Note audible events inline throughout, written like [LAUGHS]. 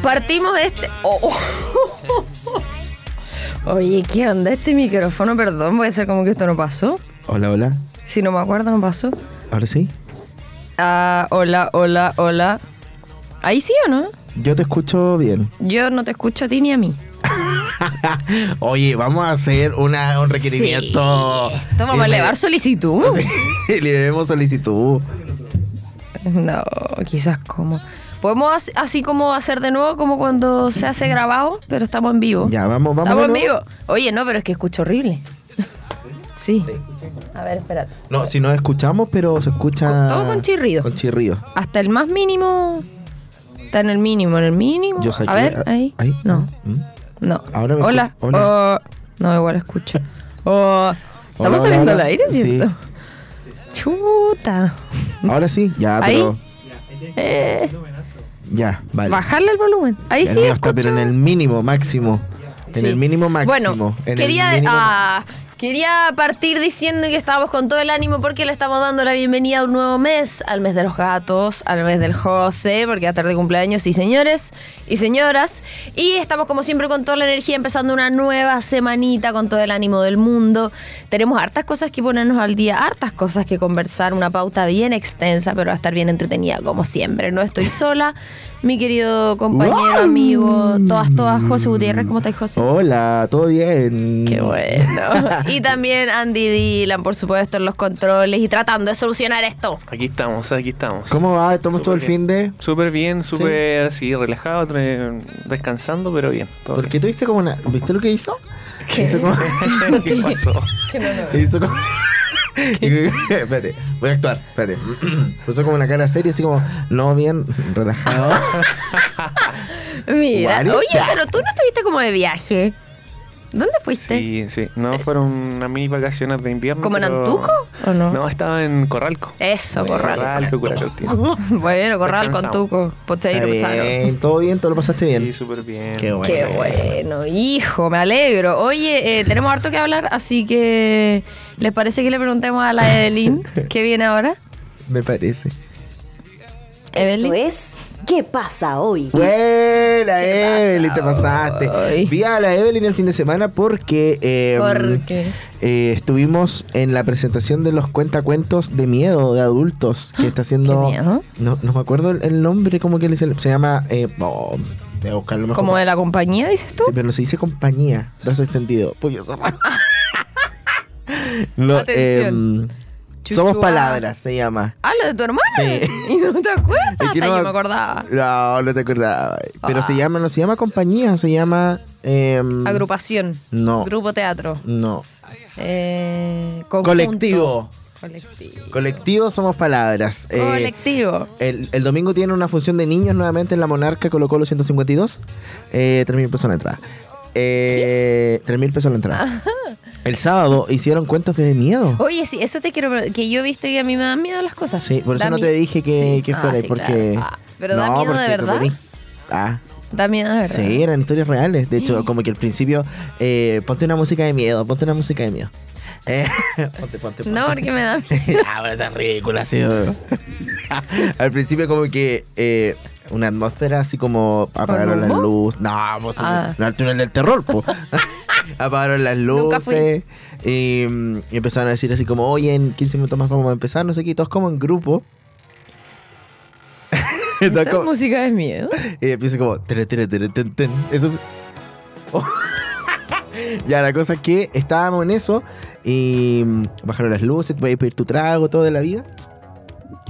Partimos este. Oh, oh. [LAUGHS] Oye, ¿qué onda este micrófono? Perdón, voy a hacer como que esto no pasó. Hola, hola. Si no me acuerdo, no pasó. Ahora sí. Ah, hola, hola, hola. ¿Ahí sí o no? Yo te escucho bien. Yo no te escucho a ti ni a mí. [LAUGHS] Oye, vamos a hacer una, un requerimiento. Sí. Esto vamos a elevar solicitud. [LAUGHS] Sí, le debemos solicitud. [LAUGHS] No, quizás como. Podemos as- así como hacer de nuevo como cuando se hace grabado, pero estamos en vivo. Ya, vamos, vamos. Estamos en vivo. Oye, no, pero es que escucho horrible. Sí. A ver, espérate. No, si nos escuchamos, pero se escucha. Con- todo con chirrido. Con chirrido. Hasta el más mínimo. Está en el mínimo, en el mínimo. Yo saqué- a ver, ahí. ahí. No, ¿Mm? no. Ahora me Hola. hola. Oh, no, igual escucho. Oh, estamos hola, saliendo hola. al aire, Sí. Chuta. Ahora sí, ya, Ahí. pero. Eh, Ya, vale. bajarle el volumen. Ahí El sí. mío está, escucho. pero en el mínimo máximo. En Sí. el mínimo máximo. Bueno, en el quería, mínimo- ah, quería partir diciendo que estábamos con todo el ánimo porque le estamos dando la bienvenida a un nuevo mes, al mes de los gatos, al mes del José, porque ya tarde cumpleaños, sí señores y señoras. Y estamos como siempre con toda la energía, empezando una nueva semanita con todo el ánimo del mundo. Tenemos hartas cosas que ponernos al día, hartas cosas que conversar, una pauta bien extensa, pero va a estar bien entretenida como siempre. No estoy sola, mi querido compañero, ¡Wow! amigo, todas, todas, José Gutiérrez, ¿cómo estás, José? Hola, ¿todo bien? Qué bueno. [LAUGHS] Y también Andy Dylan, por supuesto, en los controles y tratando de solucionar esto. Aquí estamos, aquí estamos. ¿Cómo va? ¿Tomas todo el fin de...? Súper bien, súper así, relajado, tra- descansando, pero bien. Todo ¿Por qué tuviste como una... ¿Viste lo que hizo? ¿Qué? Hizo como... [LAUGHS] ¿Qué pasó? hizo como... [LAUGHS] espérate, voy a actuar, espérate. [CLEARS THROAT] Puso como una cara seria, así como, no, bien, relajado. [LAUGHS] Mira, oye, that? pero tú no estuviste como de viaje. ¿Dónde fuiste? Sí, sí. No, fueron unas mini vacaciones de invierno. ¿Como en pero- Antuco o no? No, estaba en Corralco. Eso, Corral. Corralco, Curacautín. [LAUGHS] Bueno, Corral con Descansamos. Tuco. Posteiro, Está Gustavo. bien, todo bien, todo lo pasaste Sí, bien. súper bien. Qué bueno. Qué bueno, hijo, me alegro. Oye, eh, tenemos harto que hablar, así que ¿les parece que le preguntemos a la Evelyn [LAUGHS] qué viene ahora? Me parece. Esto Evelyn. es ¿Qué pasa hoy? Buena, ¿Qué Evelyn, te pasa pasaste. hoy? Vi a la Evelyn el fin de semana porque eh, ¿Por qué? eh, estuvimos en la presentación de los cuentacuentos de miedo de adultos que está haciendo. ¿Qué miedo? No, no me acuerdo el, el nombre, como que le se, se llama. Eh, oh, voy a buscarlo mejor. ¿Como de la compañía, dices tú? Sí, pero no se dice compañía, brazo extendido. Pollo cerrado. [LAUGHS] No, Atención. Somos palabras, se llama. Ah, lo de tu hermana. Sí. [LAUGHS] Y no te acuerdas. Es que Hasta no- yo me acordaba. No, no te acordaba. Pero Ah. se llama, no se llama compañía, se llama. em, Agrupación. No. Grupo teatro. No. Eh. Colectivo. Colectivo. Colectivo somos palabras. Eh, Colectivo. el, el domingo tiene una función de niños nuevamente en la Monarca Colo Colo 152. Eh, 3 mil pesos la entrada. Eh, 3 mil pesos la entrada. El sábado hicieron cuentos de miedo. Oye, sí, eso te quiero que yo viste que a mí me dan miedo las cosas. Sí, por eso Da no mi- te dije que, Sí. que Ah, fuera, sí, porque... claro. Ah, pero da miedo de verdad. Ah, Da miedo de verdad. sí, eran historias reales. De hecho, como que al principio, eh, ponte una música de miedo, ponte una música de miedo. Eh, ponte, [LAUGHS] ponte, ponte. No, porque me da [LAUGHS] ah, pero es ridícula, sí. [LAUGHS] Al principio como que eh, una atmósfera así como apagaron humo? luces. No, pues Ah. no al túnel del terror, po. [LAUGHS] apagaron las luces y, mm, y empezaron a decir así como, oye, en 15 minutos más vamos a empezar, no sé qué, y todos como en grupo. [LAUGHS] ¿Esta como- música de miedo? [LAUGHS] y empieza como. tere, tere, tere, ten, ten. Eso. Oh. ya, la cosa es que estábamos en eso y mm, bajaron las luces, voy a pedir tu trago, todo de la vida.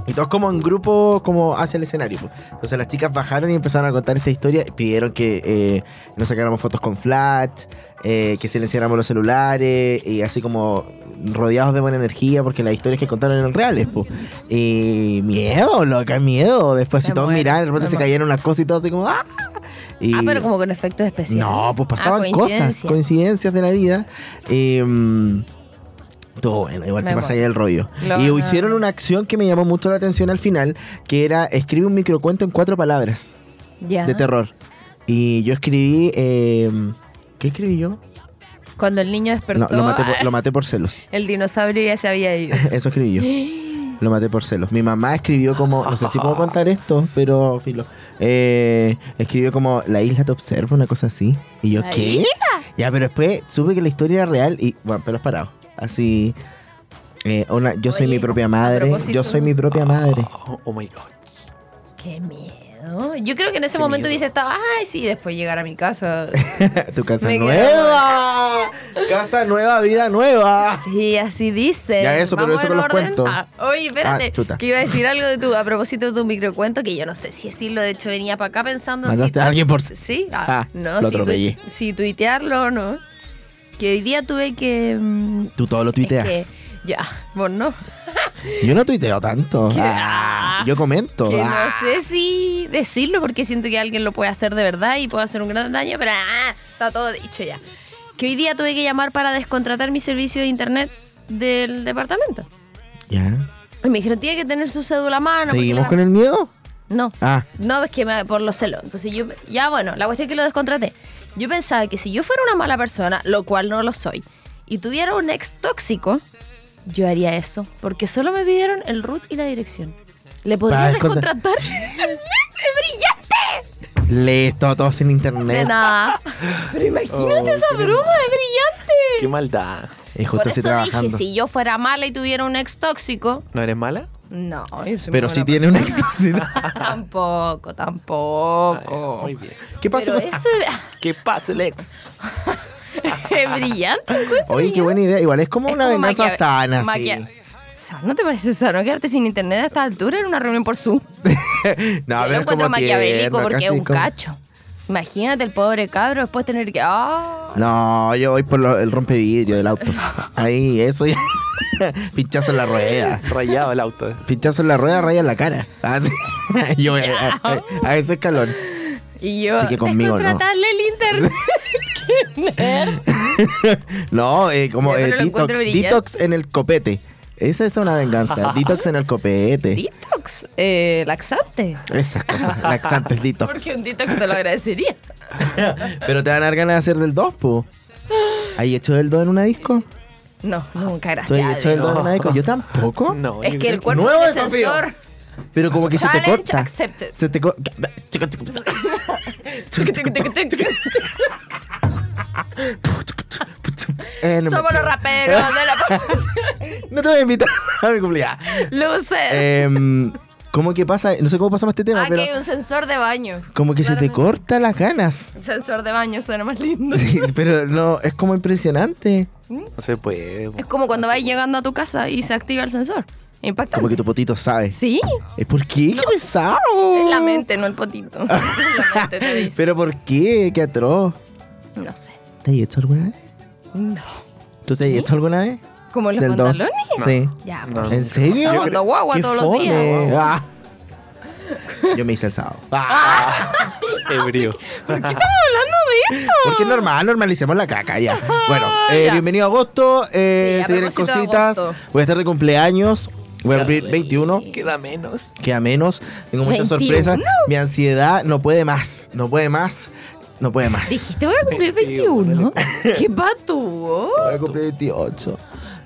Y todos como en grupo, como hacia el escenario. Entonces las chicas bajaron y empezaron a contar esta historia. Pidieron que eh, nos sacáramos fotos con flash, eh, que silenciáramos los celulares y así como rodeados de buena energía porque las historias que contaron eran reales. po. Y miedo, loca, miedo. Después si todos miraban, de repente se cayeron unas cosas y todo así como... ¡ah! Y- Ah, pero como con efectos especiales. no, pues Ah, pasaban cosas, coincidencia. coincidencias de la vida. Eh, todo bueno, igual Me te pasa ahí el rollo. Lo y hicieron una acción que me llamó mucho la atención al final, que era escribe un microcuento en cuatro palabras Ya. de terror. Y yo escribí... eh, ¿Qué escribí yo? Cuando el niño No, despertó, lo, maté por, ah, lo maté por celos. el dinosaurio ya se había ido. [LAUGHS] Eso escribí yo. [GASPS] Lo maté por celos. Mi mamá escribió como, no sé si puedo contar esto, pero filo. Eh, escribió como La isla te observa, una cosa así. Y yo, ¿La ¿qué? isla? Ya, pero después supe que la historia era real y, bueno, pelos parados. Así, eh, una, yo soy Oye, mi propia a madre. Yo soy mi propia madre. Oh, oh my god. Qué miedo. Yo creo que en ese Qué momento miedo. hubiese estado, ay, sí, después llegar a mi casa. [LAUGHS] tu casa Me nueva. Casa nueva, vida nueva. Sí, así dice. Ya, eso, pero Vamos eso en con los orden. cuentos. Ah, oye, espérate. Ah, chuta. que iba a decir algo de tu, a propósito de tu microcuento, que yo no sé si decirlo. De hecho, venía para acá pensando. si Mandaste a tu- alguien por- Sí, Ah, ah, no, lo si, tu- atropellé. si tuitearlo o no. Que hoy día tuve que. mm, Tú todo lo es tuiteas. que- ya, vos no. [LAUGHS] Yo no tuiteo tanto. [LAUGHS] Ah, yo comento. Que Ah. no sé si decirlo porque siento que alguien lo puede hacer de verdad y puede hacer un gran daño, pero ah, está todo dicho ya. Que hoy día tuve que llamar para descontratar mi servicio de internet del departamento. Ya. Y me dijeron, tiene que tener su cédula a mano. porque ¿Seguimos la- con el miedo? No, Ah, no, es que me- por los celos. Entonces yo, ya bueno, la cuestión es que lo descontraté. Yo pensaba que si yo fuera una mala persona, lo cual no lo soy, y tuviera un ex tóxico, yo haría eso. Porque solo me pidieron el root y la dirección. ¿Le podría Para descontra- descontratar? [LAUGHS] ¡Es brillante! lees todo, todo sin De internet. nada. Pero imagínate Oh, esa qué broma, es brillante. Qué maldad. Y justo Por eso trabajando. dije, si yo fuera mala y tuviera un ex tóxico, ¿No eres mala? No. yo soy Pero si buena tiene un ex persona. tóxico. [LAUGHS] Tampoco, tampoco. Muy bien. ¿Qué pasa? Pero con- eso [LAUGHS] ¿Qué pasa, Lex? [LAUGHS] es brillante. Oye, qué buena idea. Igual es como Es una como venganza maquia- sana, maquia- sí. ¿No te parece sano quedarte sin internet a esta altura en una reunión por Zoom? No, Yo pero lo es encuentro como maquiavélico tierno, porque es un como- cacho. Imagínate el pobre cabro después tener que. ¡Ah! No, yo voy por lo- el rompevidrio del auto. Ahí, eso ya. [LAUGHS] Pinchazo en la rueda. Rayado el auto. Pinchazo en la rueda, raya en la cara. Así. [LAUGHS] yo voy a, a- a ese escalón. Y yo. Así que conmigo no. el internet. [LAUGHS] No, eh, como eh, detox, detox en el copete. Esa es una venganza. [LAUGHS] detox en el copete. Detox. Eh, laxante. Esas cosas. Laxantes [LAUGHS] detox. Porque un detox te lo agradecería. [LAUGHS] Pero te van a dar ganas de hacer del 2, po. ¿Hay hecho del 2 en una disco? No, nunca, ¿Tú has gracias. hecho del 2 en una disco? Yo tampoco. No, Es que el cuerpo Nuevo desafío. sensor. Pero como que se te Challenge corta. accepted. Se te corta. Eh, no Somos los raperos de la [LAUGHS] No te voy a invitar a mi cumpleaños. Luces. Em, ¿Cómo que pasa? No sé cómo pasamos este tema, Aquí pero hay un sensor de baño. como que se te corta las ganas. El sensor de baño suena más lindo. Sí, pero no, es como impresionante. No se puede. Es como cuando vas llegando a tu casa y se activa el sensor. Impactante. Como que tu potito sabe. Sí, ¿Es por qué? ¡Qué pesado! es la mente, no el potito. [LAUGHS] La mente te dice. ¿Pero por qué? ¡Qué atroz! No sé. ¿Te has hecho alguna vez? No. ¿Tú te has hecho alguna vez? ¿Como los Del pantalones? Sí. Ya, No. pues. ¿En serio? Yo cuando guagua ¡Qué todos los fome! días. Ah. [LAUGHS] Yo me hice el sábado. Ah. Ebrio. [LAUGHS] hablando de esto? Porque es normal, normalicemos la caca ya. Bueno, eh, Ya. bienvenido a agosto. Eh, Sí, a se vienen cositas. agosto. Voy a estar de cumpleaños. Voy a Sí. cumplir 21. Queda menos. Queda menos. Tengo muchas 21. sorpresas. Mi ansiedad no puede más. No puede más. No puede más. Dijiste voy a cumplir 21. [LAUGHS] ¿Qué patúo? Voy a cumplir 28.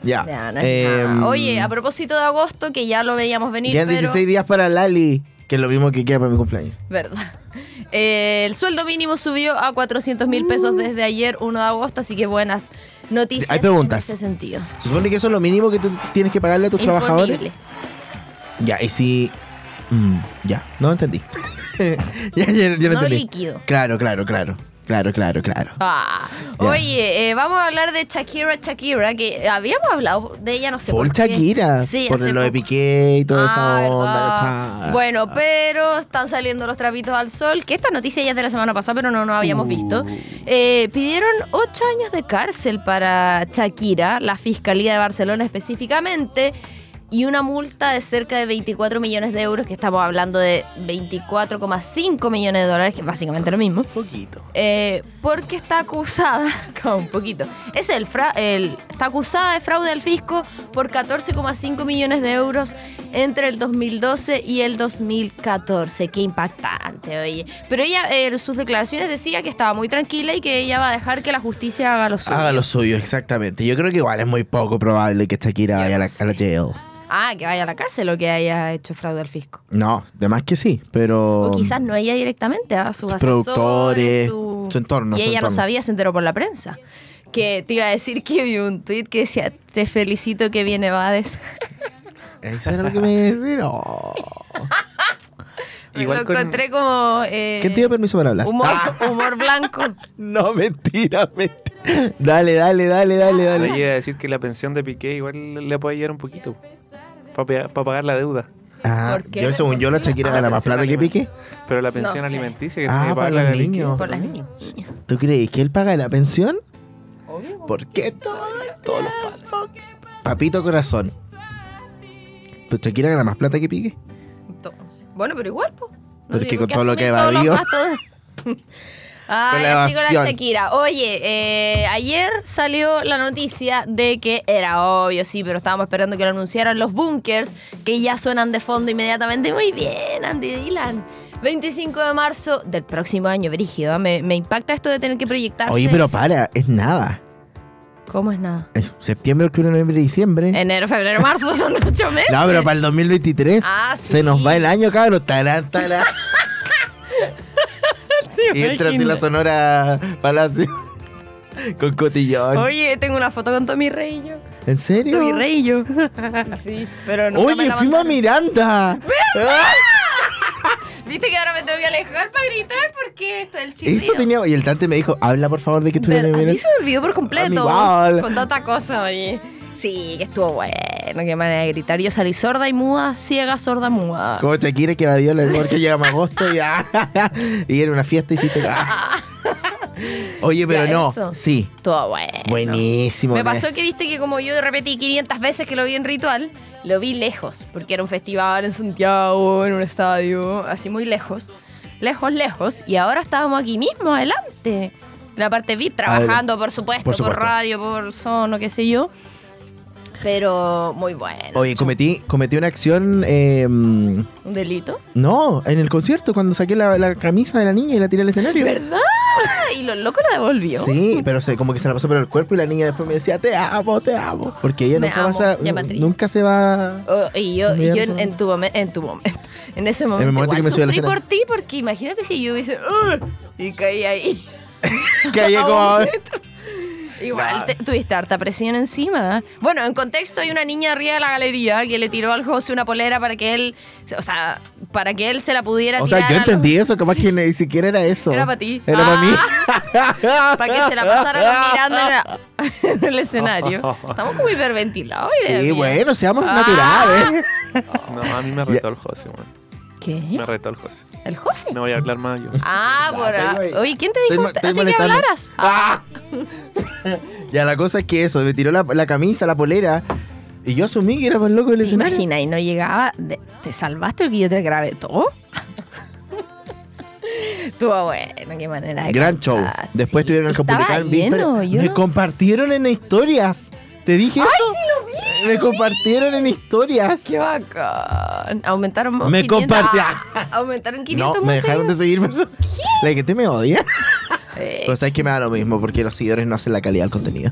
Ya. Ya, no es Em, nada. Oye, a propósito de agosto, que ya lo veíamos venir, Quedan pero... 16 días para Lali. Que es lo mismo que queda para mi cumpleaños. Verdad. Eh, el sueldo mínimo subió a 400 mil pesos desde ayer, 1 de agosto, así que buenas noticias Hay preguntas. en ese sentido. Se supone que eso es lo mínimo que tú tienes que pagarle a tus trabajadores. Ya, y si. mm, ya, no entendí. [LAUGHS] ya, ya, ya no entendí. líquido. Claro, claro, claro. Claro, claro, claro. Ah. Oye, eh, vamos a hablar de Shakira Shakira, que habíamos hablado de ella, no sé Full por qué. Shakira. Sí, por lo de. Piqué y toda Ah, esa onda. Bueno, pero están saliendo los trapitos al sol, que esta noticia ya es de la semana pasada, pero no nos habíamos Uh. visto. Eh, pidieron ocho años de cárcel para Shakira, la Fiscalía de Barcelona específicamente, y una multa de cerca de 24 millones de euros, que estamos hablando de 24,5 millones de dólares, que es básicamente lo mismo. poquito. Eh, porque está acusada, [LAUGHS] un poquito, es el, fra- el- está acusada de fraude al fisco por 14,5 millones de euros entre el 2012 y el 2014. Qué impactante, oye. Pero ella eh, en sus declaraciones decía que estaba muy tranquila y que ella va a dejar que la justicia haga lo suyo. Haga lo suyo, exactamente. Yo creo que igual es muy poco probable que Shakira Yo vaya a la, a jail. Ah, que vaya a la cárcel o que haya hecho fraude al fisco. No, de más que sí, pero. O quizás no ella directamente, a sus sus asesores, productores, su... su entorno, Y su ella no sabía, se enteró por la prensa. Que te iba a decir que vi un tuit que decía, te felicito que viene Bades. [LAUGHS] Eso era lo que me iba a decir. Oh. [LAUGHS] Igual Lo con- encontré como... eh, ¿Quién te dio permiso para hablar? humor, [LAUGHS] humor blanco. No, mentira, mentira. Dale, dale, dale, dale, Yo dale. iba a decir que la pensión de Piqué igual le puede ayudar un poquito. Para pagar la deuda. Ah, ¿Por qué? yo, según yo, la Shakira gana más plata que Piqué. Pero la pensión sé. alimenticia que Ah, tiene que pagar los niños. Por las niñas. ¿Tú crees que él paga la pensión? ¿Por qué todo- todos los palos? Papito corazón. Pero Shakira gana más plata que Piqué. Entonces, bueno, pero igual, pues. Pero es que con todo lo que los evadió. [LAUGHS] Ah, Con la sigo la. Shakira. Oye, eh, ayer salió la noticia de que era obvio, sí, pero estábamos esperando que lo anunciaran los bunkers, que ya suenan de fondo inmediatamente. Muy bien, Andy Dylan. 25 de marzo del próximo año, Brígido. ¿eh? Me, me impacta esto de tener que proyectarse. Oye, pero para, es nada. ¿Cómo es nada? Es septiembre, octubre, noviembre, diciembre. Enero, febrero, marzo son ocho meses. [LAUGHS] No, pero para el 2023 Ah, se sí. nos va el año, cabrón. Tarán, tarán. [LAUGHS] y entra así la sonora Palacio [LAUGHS] con cotillón. Oye, tengo una foto con Tommy Rey y yo. ¿En serio? Tommy Rey y yo. [LAUGHS] Sí, pero me Oye, fuimos a. Miranda. [LAUGHS] Viste que ahora me tengo que alejar para gritar porque esto es el chiste. Eso tenía. Y el Tante me dijo: habla por favor de que estuvieron en A mí Miranda. se me olvidó por completo. A. Con tanta cosa, oye. Sí, que estuvo bueno. Qué manera de gritar. Yo salí sorda y muda, ciega, sorda, muda. Como Shakira que evadió la porque llegamos a agosto y, [LAUGHS] y era una fiesta y hiciste. [LAUGHS] Oye, pero Ya, no. eso. Sí. Estuvo bueno. Buenísimo. Me pasó que viste que como yo repetí 500 veces que lo vi en ritual, lo vi lejos, porque era un festival en Santiago, en un estadio, así muy lejos, lejos, lejos, y ahora estábamos aquí mismo, adelante. La parte VIP, trabajando, por supuesto, por por, supuesto. radio, por sono, qué sé yo. Pero muy bueno. Oye, cometí, cometí una acción. eh, ¿Un delito? no, en el concierto, cuando saqué la, la camisa de la niña y la tiré al escenario. ¿Verdad? Y lo loco la devolvió. Sí, pero se, como que se la pasó por el cuerpo y la niña después me decía, te amo, te amo. Porque ella Me nunca, amo, pasa, nunca se va... Oh, y yo, y yo en, en tu momen- en tu momento, [LAUGHS] en ese momento, momento igual que me sufrí por ti, porque imagínate si yo hubiese y caí ahí. [LAUGHS] [LAUGHS] A como... Igual te- tuviste harta presión encima. Bueno, en contexto hay una niña arriba de la galería que le tiró al José una polera para que él, o sea, para que él se la pudiera O sea, tirar. yo a los- entendí eso, capaz que ni siquiera era eso. Era para ti. Era Ah. para mí. Para que se la pasara mirando [LAUGHS] en, el escenario. Estamos muy hiperventilados. Sí, bueno, seamos Ah. naturales. No, a mí me retó el José, weón. ¿Qué? Me retó el José. ¿El José? No voy a hablar más yo. Ah, por estoy, ah, güey. Oye, ¿quién te Estoy dijo mo- a ti estoy que molestando. hablaras? [LAUGHS] Ah, [LAUGHS] Ya, la cosa es que eso, me tiró la, la camisa, la polera, y yo asumí que era más loco del ¿Te escenario. imaginas? Y no llegaba. de- ¿Te salvaste porque yo te grabé todo? [LAUGHS] Estuvo bueno, qué manera de Gran show. contar, Después sí. tuvieron que Estaba en lleno, historias. yo Me no- compartieron en historias. ¿Te dije ¡Ay, eso? sí lo vi! Me compartieron en historias. ¡Qué bacán! Aumentaron más Me 500 compartí- ah, Aumentaron 500 No, me más dejaron de seguir. Pero... La que te me odia. [LAUGHS] Pues sabes que me da lo mismo porque los seguidores no hacen la calidad del contenido.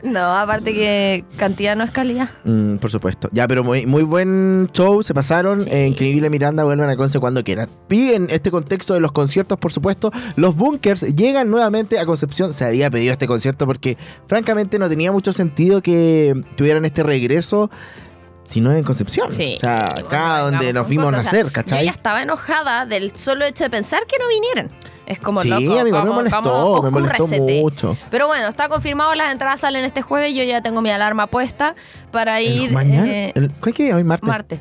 [LAUGHS] No, aparte que cantidad no es calidad. Mm, por supuesto. Ya, pero muy, muy buen show, se pasaron. Sí. Eh, increíble Miranda, vuelvan a Conce cuando quieran. Y en este contexto de los conciertos, por supuesto, los bunkers llegan nuevamente a Concepción. Se había pedido este concierto porque, francamente, no tenía mucho sentido que tuvieran este regreso. Si no en Concepción. Sí. o sea, Bueno, acá donde nos vimos cosas. O sea, nacer, Yo ¿cachai? ya estaba enojada del solo hecho de pensar que no vinieran. Es como Sí, loco. me molestó, me molestó mucho. Pero bueno, está confirmado, las entradas salen este jueves. Yo ya tengo mi alarma puesta para ir. El- mañana, eh, el- ¿cuál qué día hoy? Martes. martes.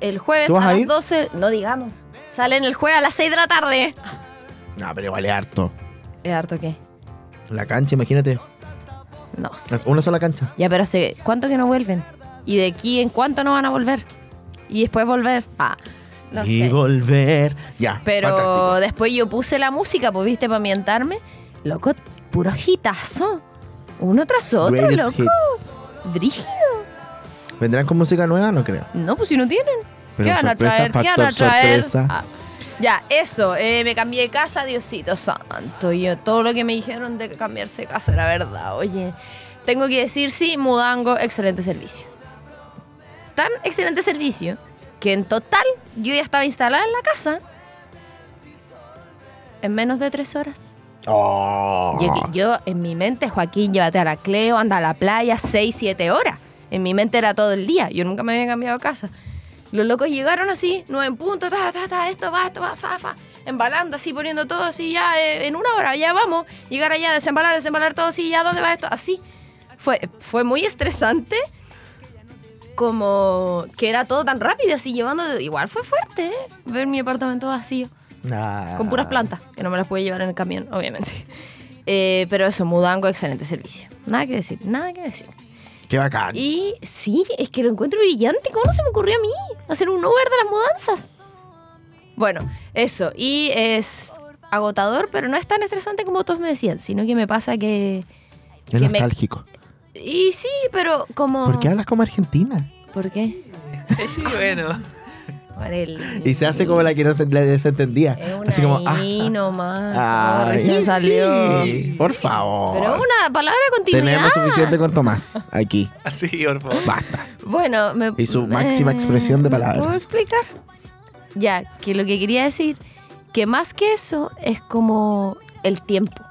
El jueves ¿Tú vas a a las ir? 12. No digamos. Salen el jueves a las 6 de la tarde. No, pero vale harto. ¿Es harto qué? La cancha, imagínate. No sé. Una sola cancha. Ya, pero hace cuánto que no vuelven. ¿Y de aquí en cuánto no van a volver? Y después volver. Ah, no y sé. volver. Ya. Pero fantástico. después yo puse la música, pues viste, para ambientarme. Loco, puro hitazo. Uno tras otro, Greatest loco. hits. Brígido. ¿Vendrán con música nueva? No creo. No, pues si no tienen. Pero ¿Qué van a sorpresa, traer? ¿Qué van a traer? Ah, Ya, eso. eh, me cambié de casa, Diosito santo. Yo, todo lo que me dijeron de cambiarse de casa era verdad. Oye, tengo que decir, sí, Mudango, excelente servicio. Tan excelente servicio que en total yo ya estaba instalada en la casa en menos de tres horas. Oh. Yo, yo, en mi mente, Joaquín, llévate a la Cleo, anda a la playa, 6, 7 horas. En mi mente era todo el día. Yo nunca me había cambiado de casa. Los locos llegaron así, nueve en punto, ta, ta, ta, esto va, esto va, fa, fa. Embalando así, poniendo todo así, ya eh, en una hora, ya vamos. Llegar allá, desembalar, desembalar todo así, ya, ¿dónde va esto? Así. Fue, fue muy estresante. Como que era todo tan rápido, así llevando. Igual fue fuerte, ¿eh? Ver mi apartamento vacío Ah. con puras plantas, que no me las pude llevar en el camión, obviamente. Eh, pero eso, Mudango, excelente servicio. Nada que decir, nada que decir. Qué bacán. Y sí, es que lo encuentro brillante. ¿Cómo no se me ocurrió a mí hacer un Uber de las mudanzas? Bueno, eso. Y es agotador, pero no es tan estresante como todos me decían, sino que me pasa que... es que me- nostálgico. Y sí, pero como... ¿Por qué hablas como argentina? ¿Por qué? [LAUGHS] Sí, bueno. Por el- Y se hace como la que no se le desentendía. Es Así como, ah, ahí nomás. ah, oh, recién sí, salió. Por favor. Pero una palabra de continuidad. Tenemos suficiente con Tomás aquí. [LAUGHS] Así, por favor. Basta. Bueno, me, Y su máxima expresión de ¿me palabras. ¿Puedo explicar? Ya, que lo que quería decir, que más que eso es como el tiempo.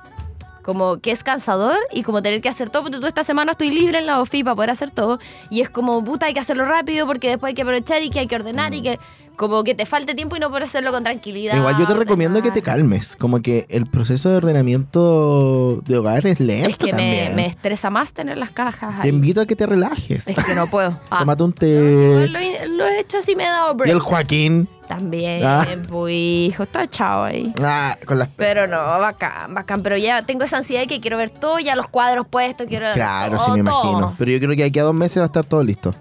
Como que es cansador y como tener que hacer todo. Porque tú esta semana estoy libre en la OFI para poder hacer todo. Y es como, puta, hay que hacerlo rápido porque después hay que aprovechar y que hay que ordenar y que como que te falte tiempo y no poder hacerlo con tranquilidad. Igual yo te recomiendo que te calmes. Como que el proceso de ordenamiento de hogar es lento Es que me, también. me estresa más tener las cajas Te invito a que te relajes. Es que no puedo. [LAUGHS] Ah, Tómate un no, té. lo, he- lo he hecho así me he dado y breaks. el Joaquín. También, Ah. pues hijo, está chao ahí. Ah, con las Pero no, bacán, bacán. Pero ya tengo esa ansiedad de que quiero ver todo, ya los cuadros puestos, quiero Claro, todo, sí me todo. imagino. Pero yo creo que aquí a dos meses va a estar todo listo.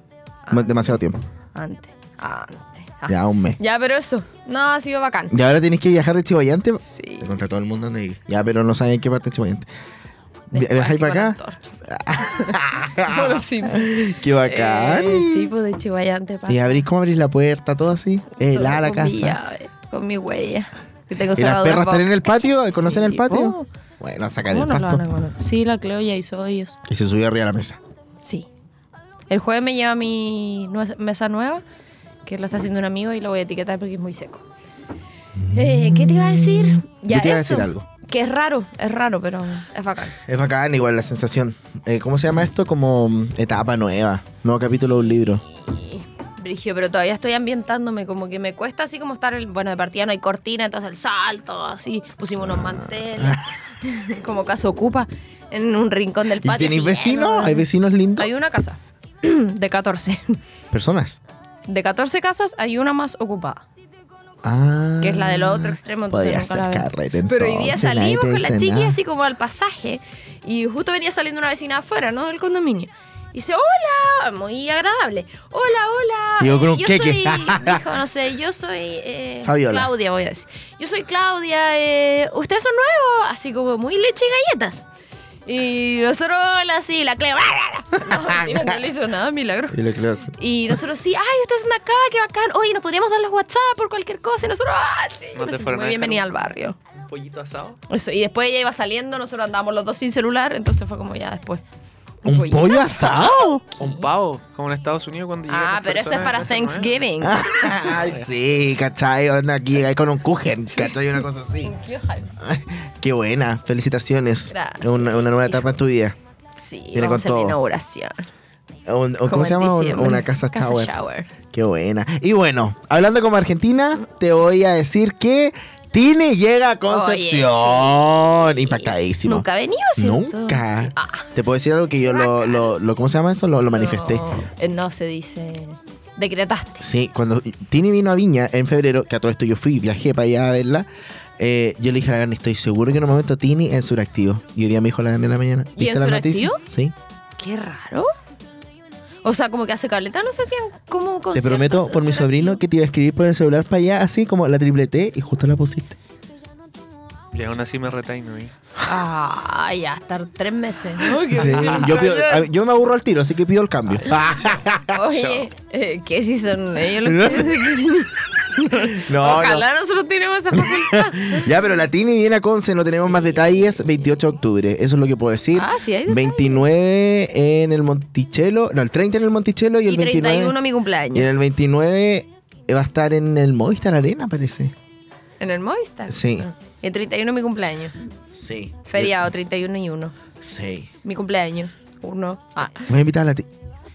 Ah. Demasiado tiempo. Antes, antes. Ah. Ya, un mes. Ya, pero eso, no, ha sido bacán. Y ahora tienes que viajar de Chihuayante. Sí. Contra todo el mundo donde vive. Ya, pero no saben en qué parte de Chihuayante. ¿Viajáis para acá? [LAUGHS] los Simpsons. Qué bacán. Eh, sí, pues de Chihuayante y abrís, ¿cómo abrís la puerta? Todo así. Eh, la, casa. llave, con mi huella. Que tengo ¿Y las perras están en el patio? ¿Conocen Sí, el patio? oh, Bueno, sacar ¿Cómo el no lo pasto. van a conocer? Sí, la Cleo ya hizo ellos. Y se subió arriba de la mesa. Sí. El jueves me lleva mi mesa nueva, que la está haciendo un amigo y lo voy a etiquetar porque es muy seco. Eh, ¿Qué te iba a decir? Ya, Yo te iba a eso, decir algo. Que es raro, es raro, pero es bacán. Es bacán igual la sensación. Eh, ¿Cómo se llama esto? Como mm, etapa nueva. Nuevo capítulo de un libro. Y, Brigio, pero todavía estoy ambientándome, como que me cuesta así como estar, el, bueno, de partida no hay cortina, entonces el salto, así, pusimos unos manteles, [LAUGHS] como caso ocupa, en un rincón del ¿Y patio. tenéis así vecinos? ¿Hay vecinos lindos? Hay una casa [CLEARS THROAT] de 14. Personas. De 14 casas hay una más ocupada. Ah. que es la del otro extremo, nunca ser Pero hoy día salimos con la chiqui nada. así como al pasaje y justo venía saliendo una vecina afuera, ¿no? Del condominio. Y dice, hola, muy agradable. Hola, hola. Yo un yo queque. soy, [LAUGHS] dijo, no sé, yo soy eh. Claudia, voy a decir. Yo soy Claudia, eh, ¿ustedes son nuevos? Así como muy leche y galletas. Y nosotros, hola, sí, la Cleo. [LAUGHS] No, mentira, no le hizo nada, milagro. Y que lo- Y nosotros sí, ay, ustedes de acá, qué bacán. Oye, nos podríamos dar los WhatsApp por cualquier cosa. Y nosotros, ah, sí. ¿No muy bienvenida al barrio. ¿Un pollito asado? Eso, y después ella iba saliendo, nosotros andábamos los dos sin celular, entonces fue como ya después. ¿Un pollo asado? Un pavo, como en Estados Unidos cuando llegan Ah, pero eso es para. Thanksgiving. [LAUGHS] Ay, sí, ¿cachai? Onda aquí llegáis con un kuchen, ¿cachai? Una cosa así. Qué buena, felicitaciones. Gracias, Una, una nueva etapa en tu vida. Sí, Viene vamos con a hacer la todo. inauguración. Un- un- como ¿Cómo se en llama? Un- diciembre. Una casa, Casa shower. shower. Qué buena. Y bueno, hablando como argentina, te voy a decir que Tini llega a Oye, Concepción. Impactadísimo. Nunca ha venido, ¿cierto? Nunca. Ah. Te puedo decir algo que yo lo, lo, lo- ¿cómo se llama eso? Lo, lo manifesté. No, eh, no se dice. Decretaste. Sí, cuando Tini vino a Viña en febrero, que a todo esto yo fui, viajé para allá a verla, eh, yo le dije a la Gani, estoy seguro que en un momento Tini en suractivo. Y hoy día me dijo la Gani en la mañana. ¿Y ¿Viste en la noticia? suractivo? Sí. Qué raro. O sea, como que hace caleta, no se hacían como Te prometo por mi en sobrino que te iba a escribir por el celular para allá, así como la triple T, y justo la pusiste. Y aún así me retaino ahí. Ah, ya, estar tres meses. [LAUGHS] Sí, yo, pido- a- yo me aburro al tiro, así que pido el cambio. Oye, eh, ¿qué si son ellos los [LAUGHS] No que sé. [LAUGHS] no, Ojalá nosotros tenemos esa facultad. no. [LAUGHS] Ya, pero la Tini viene a Conce, no tenemos más detalles. 28 de octubre, eso es lo que puedo decir. Ah, sí, hay detalles. 29 en el Monticello, no, el 30 en el Monticello y el y 29. 31 mi Y en cumpleaños. el 29 va a estar en el Movistar Arena, parece. ¿En el Movistar? Sí. Ah. Y el 31 mi cumpleaños. Sí. Feriado, 31 y 1. Sí. Mi cumpleaños. Uno. Ah. Voy a invitar a la Tini.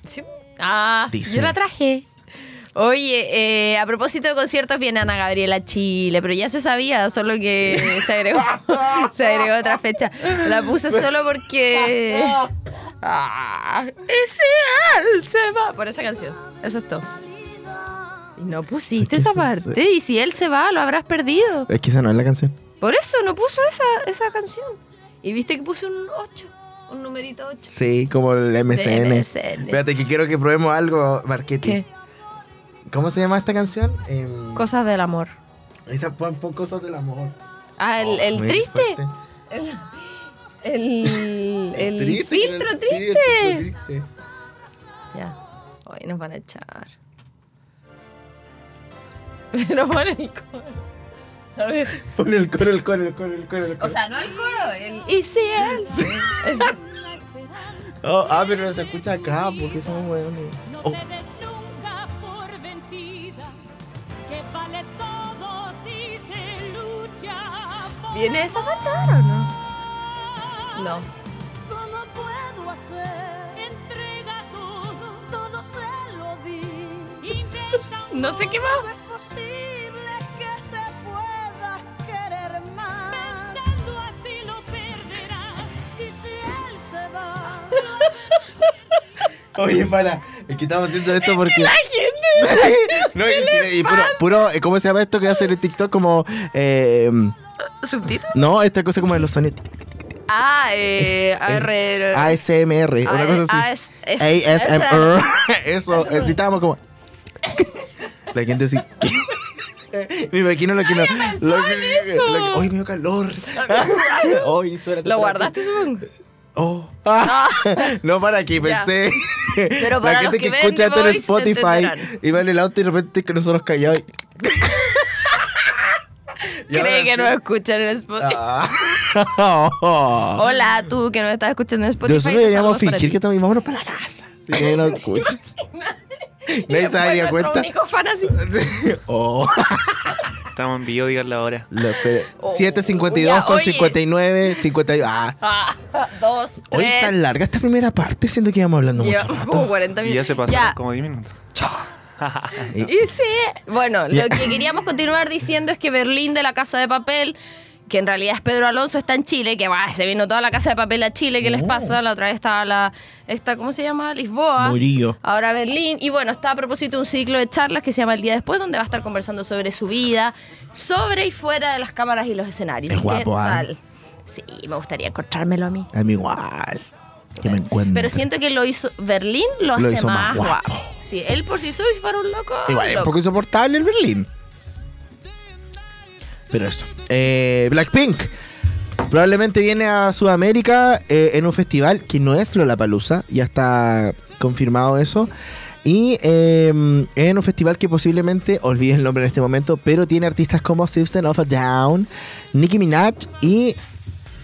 Sí. Ah, Dice. yo la traje. Oye, eh, a propósito de conciertos, viene Ana Gabriela a Chile, pero ya se sabía, solo que [LAUGHS] se agregó, se agregó otra fecha. La puse solo porque. Ah, ese él se va. Por esa canción. Eso es todo. Y no pusiste esa parte. Y si él se va, lo habrás perdido. Es que esa no es la canción. Por eso no puso esa, esa canción. Y viste que puse un 8, un numerito 8. Sí, como el MCN. MSN. Espérate, que quiero que probemos algo, Marquetti. ¿Cómo se llama esta canción? Em, Cosas del amor. esa pon, pon cosas del amor. Ah, el, Oh, [LAUGHS] el triste. El, el, el Triste, filtro sí, el triste. filtro triste. Ya. Hoy nos van a echar. [LAUGHS] Pero pon el coro. A ver. Pon el coro, el coro, el coro, el coro. el O coro. sea, no el coro, el y si él. Ese. Oh, ah, pero no se escucha acá porque somos buenos. Oh, por ¿Viene esa parte ahora o no? No. ¿Cómo puedo hacer? Entrega todo, todo se lo di. Inventa un No sé qué más. va, [LAUGHS] Oye, para, es que estamos haciendo esto porque. La gente. [LAUGHS] no, y, y- puro, puro, ¿cómo se llama esto que hace en TikTok? Como. Eh, ¿Subtítulo? no, esta cosa como de los sonidos. Ah, eh. AR. ASMR, una A- cosa así. ASMR. [LAUGHS] Eso, necesitábamos como. [LAUGHS] La gente así. [LAUGHS] Me imagino lo que no. Lo en eso. lo que- Hoy me dio calor. Hoy suena ¿Lo guardaste, supongo? Oh. Ah. No, para que Ya. pensé. Pero la para los gente que que, ven escucha esto en Spotify y va en el auto y de repente que nosotros callados. Y- Y Cree que sí. no escuchan en Spotify. Ah. [LAUGHS] Hola, tú que nos estás escuchando en Spotify. Nosotros deberíamos fingir que estamos vámonos para la casa. Si nadie nos escucha. [LAUGHS] Nadie se daría cuenta. único fan así. [LAUGHS] Oh. Estamos en vivo, digan la hora. Oh. 7.52 Ya, con oye. 59, 51. Ah. Ah, dos, Hoy tres. tan larga esta primera parte, siento que íbamos hablando mucho Llevamos rato. como 40 Y minutos. ya se pasaron Ya, como 10 minutos. [LAUGHS] y sí. Bueno, lo que queríamos continuar diciendo es que Berlín de la Casa de Papel, que en realidad es Pedro Alonso, está en Chile, que va, se vino toda la Casa de Papel a Chile, ¿qué les pasa? La otra vez estaba la, esta, ¿cómo se llama? Lisboa. Murillo. Ahora Berlín. Y bueno, está a propósito de un ciclo de charlas que se llama El Día Después, donde va a estar conversando sobre su vida, sobre y fuera de las cámaras y los escenarios. Es ¿Qué guapo, tal? Sí, me gustaría encontrármelo a mí. A mí igual. Que me encuentro. Pero siento que lo hizo Berlín lo Lo hace hizo más, más guapo. guapo. Sí, él por sí solo fuera un loco. Igual, es poco insoportable el Berlín. Pero eso. Eh, Blackpink. Probablemente viene a Sudamérica eh, en un festival que no es Lollapalooza. Ya está confirmado eso. Y eh, en un festival que posiblemente, olvide el nombre en este momento, pero tiene artistas como System of a Down, Nicki Minaj y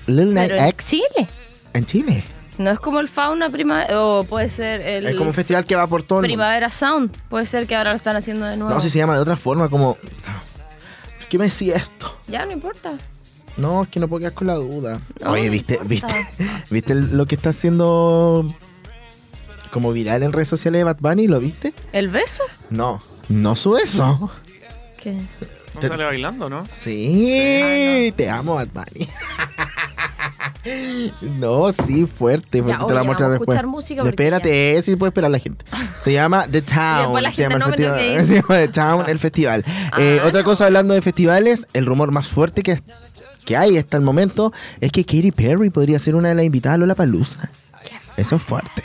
Lil Nas Pero en X Chile. en Chile. No es como el Fauna Primavera, o puede ser el Es como un festival que va por todo el mundo. Primavera Sound. Puede ser que ahora lo están haciendo de nuevo. No sé si se llama de otra forma, como... ¿Por qué me decía esto? Ya, no importa. No, es que no puedo quedar con la duda. No, Oye, no ¿viste, viste, [LAUGHS] viste lo que está haciendo como viral en redes sociales de Bad Bunny? ¿Lo viste? ¿El beso? No, no su eso. ¿Qué? Te- sale bailando, ¿no? Sí, te amo, Bad Bunny. [LAUGHS] no, sí, fuerte, Ya, te la a después. escuchar música Espérate, sí puede esperar la gente. Se llama The [LAUGHS] Town. la se gente, llama no, me. [LAUGHS] Se The Town, el festival. Eh, Ah, otra cosa hablando de festivales, el rumor más fuerte que, que hay hasta el momento es que Katy Perry podría ser una de las invitadas a Lola Palusa. Eso es fuerte.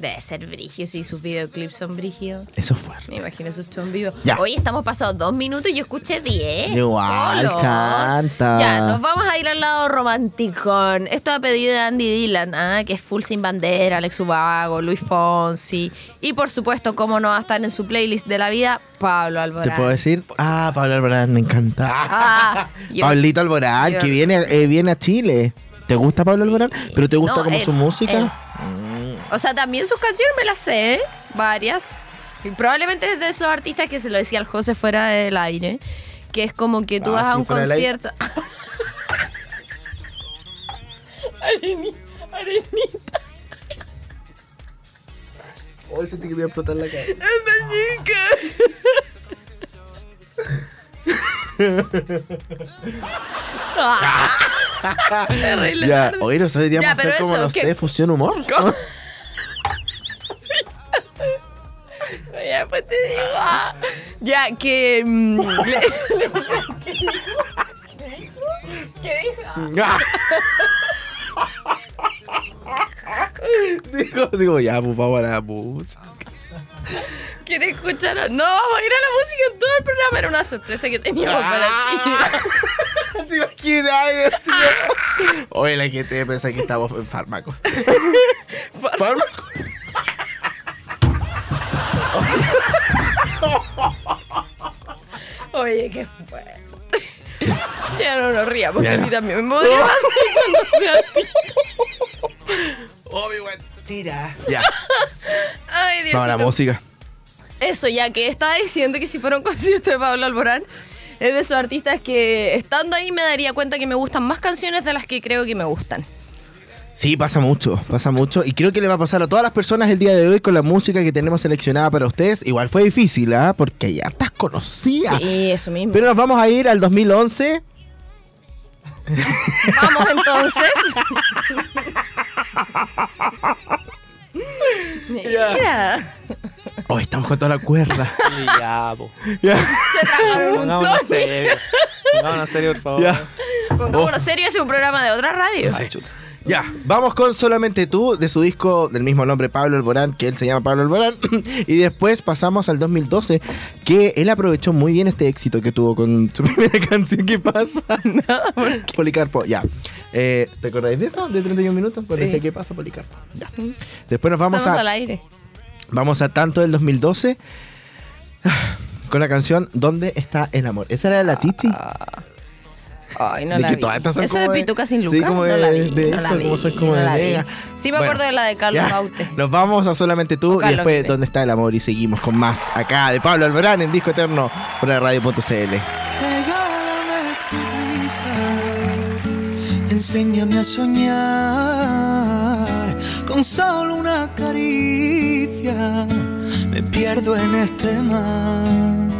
Debe ser brigio si sus videoclips son brígidos. Eso es fuerte. Me imagino sus shows en vivo. Ya. Hoy estamos pasados dos minutos y yo escuché diez. Igual, Color. chanta. Ya, nos vamos a ir al lado romántico. Esto a pedido de Andy Dylan, ah, que es full sin bandera, Alex Ubago, Luis Fonsi. Y por supuesto, cómo no va a estar en su playlist de la vida, Pablo Alborán. ¿Te puedo decir? Ah, Pablo Alborán, me encanta. Ah, [LAUGHS] yo- Pablito Alborán, yo- que viene, eh, viene a Chile. ¿Te gusta Pablo Sí. Alborán? ¿Pero te gusta No, como él, su música? él. O sea, también sus canciones me las sé, ¿eh? varias. Y probablemente es de esos artistas que se lo decía al José fuera del aire, que es como que tú Ah, vas a sí, un concierto. [LAUGHS] Areni- Arenita. Hoy sentí que me iba a explotar la cara. Terrible [LAUGHS] Ya, tarde. hoy nosotros deberíamos Ya, hacer como, eso, no ¿qué? sé, fusión humor. Ya, después te digo. ah. Ya, que. mm, [LAUGHS] le- le- ¿Qué dijo? ¿Qué dijo? [LAUGHS] Digo, digo, ya, pues vamos a la música. ¿Quiere escuchar? No, vamos a ir a la música en todo el programa. Era una sorpresa que teníamos para ti. [LAUGHS] ¿Te imaginas? Oye, la gente piensa que estamos en fármacos. ¿Fármacos? [LAUGHS] Oye, qué fuerte. Ya no nos ríamos, Ya [LAUGHS] que a mí también me podría pasar cuando sea a ti. Obi-Wan, tira. Ya, Ay, Dios vamos a la música. Eso, ya que estaba diciendo que si fuera un [LAUGHS] concierto de Pablo Alborán, es de esos artistas que estando ahí me daría cuenta que me gustan más canciones de las que creo que me gustan. Sí, pasa mucho, pasa mucho. Y creo que le va a pasar a todas las personas el día de hoy con la música que tenemos seleccionada para ustedes. Igual fue difícil, ¿ah? Porque hay hartas conocidas. Sí, eso mismo. Pero nos vamos a ir al 2011. Vamos entonces. Mira, Hoy estamos con toda la cuerda. Ya, po. ya. se un Pongámonos serio. Pongámonos serio, por favor. Pongámonos serio, es un programa de otra radio. Ay, chuta. Ya, vamos con Solamente tú, de su disco del mismo nombre, Pablo Alborán, que él se llama Pablo Alborán. [CLEARS THROAT] y después pasamos al 2012, que él aprovechó muy bien este éxito que tuvo con su [LAUGHS] primera canción. ¿Qué pasa? [LAUGHS] Nada, Policarpo, ya. Eh, ¿Te acordáis de eso? De 31 minutos. Cuando Sí. ¿qué pasa, Policarpo? Ya. Después nos vamos Estamos a, al aire. vamos a tanto del 2012 [SIGHS] con la canción ¿Dónde está el amor? Esa era la Titi. Ay, no De la que vi. todas estas son Eso como de Pituca sin sí, Lucas. como no de- la vi. de no eso, la vi, como son como no de la vi. Sí, me Bueno, acuerdo de la de Carlos Ya, Baute. Nos vamos a solamente tú y después. ¿Dónde está el amor? Y seguimos con más acá de Pablo Alborán en Disco Eterno por la radio.cl. Regálame tu risa, enséñame a soñar con solo una caricia. Me pierdo en este mar.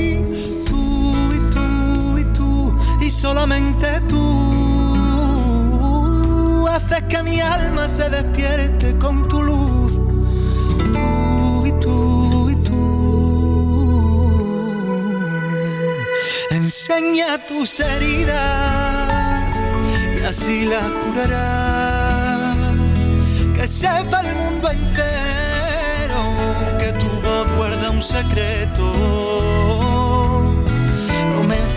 solamente tú. Haces que mi alma se despierte con tu luz. Tú y tú y tú. Enseña tus heridas y así las curarás. Que sepa el mundo entero que tu voz guarda un secreto.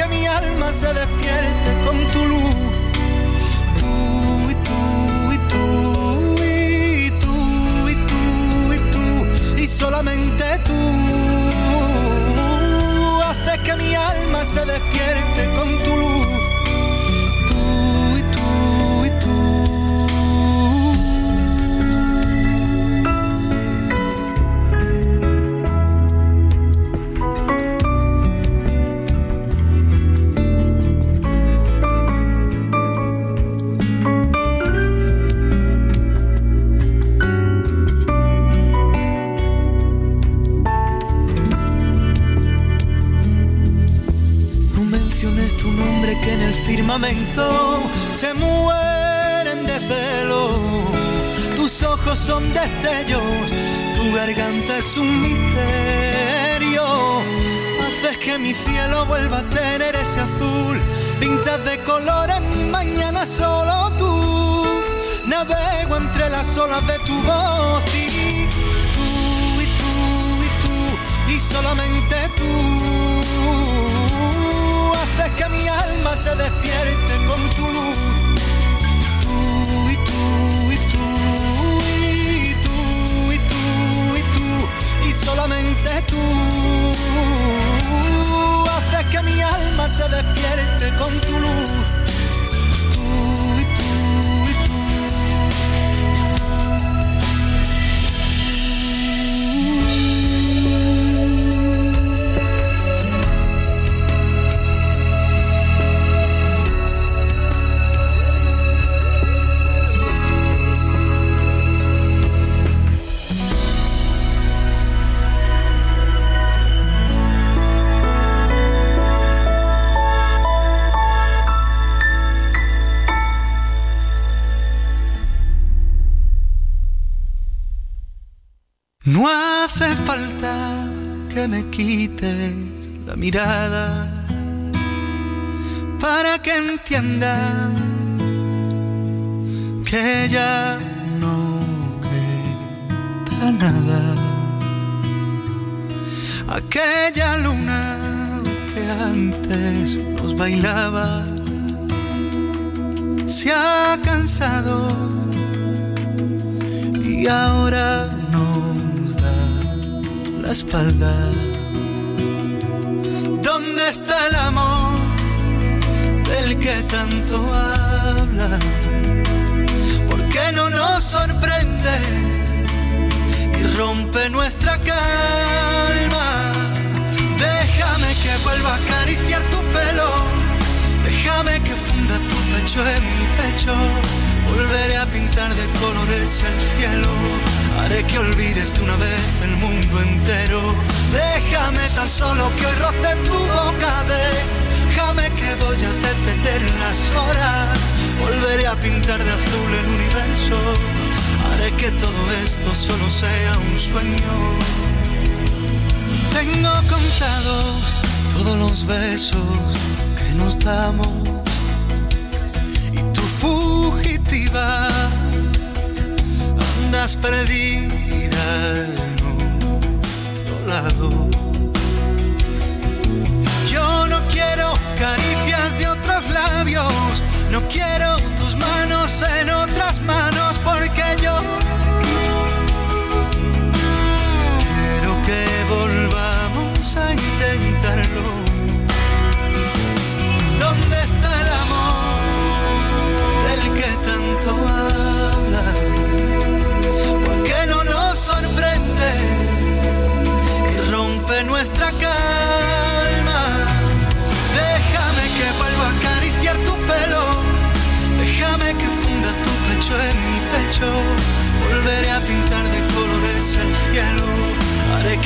que mi alma se despierte con tu luz. Tú y tú y tú y tú y tú y tú y solamente tú se despierte mirada para que entienda que ya no queda nada. Aquella luna que antes nos bailaba se ha cansado y ahora nos da la espalda. Del que tanto habla? ¿Por qué no nos sorprende y rompe nuestra calma? Déjame que vuelva a acariciar tu pelo, déjame que funda tu pecho en mi pecho. Volveré a pintar de colores el cielo. Haré que olvides de una vez el mundo entero. Déjame tan solo que hoy roce tu boca. Déjame que voy a detener las horas. Volveré a pintar de azul el universo. Haré que todo esto solo sea un sueño. Tengo contados todos los besos que nos damos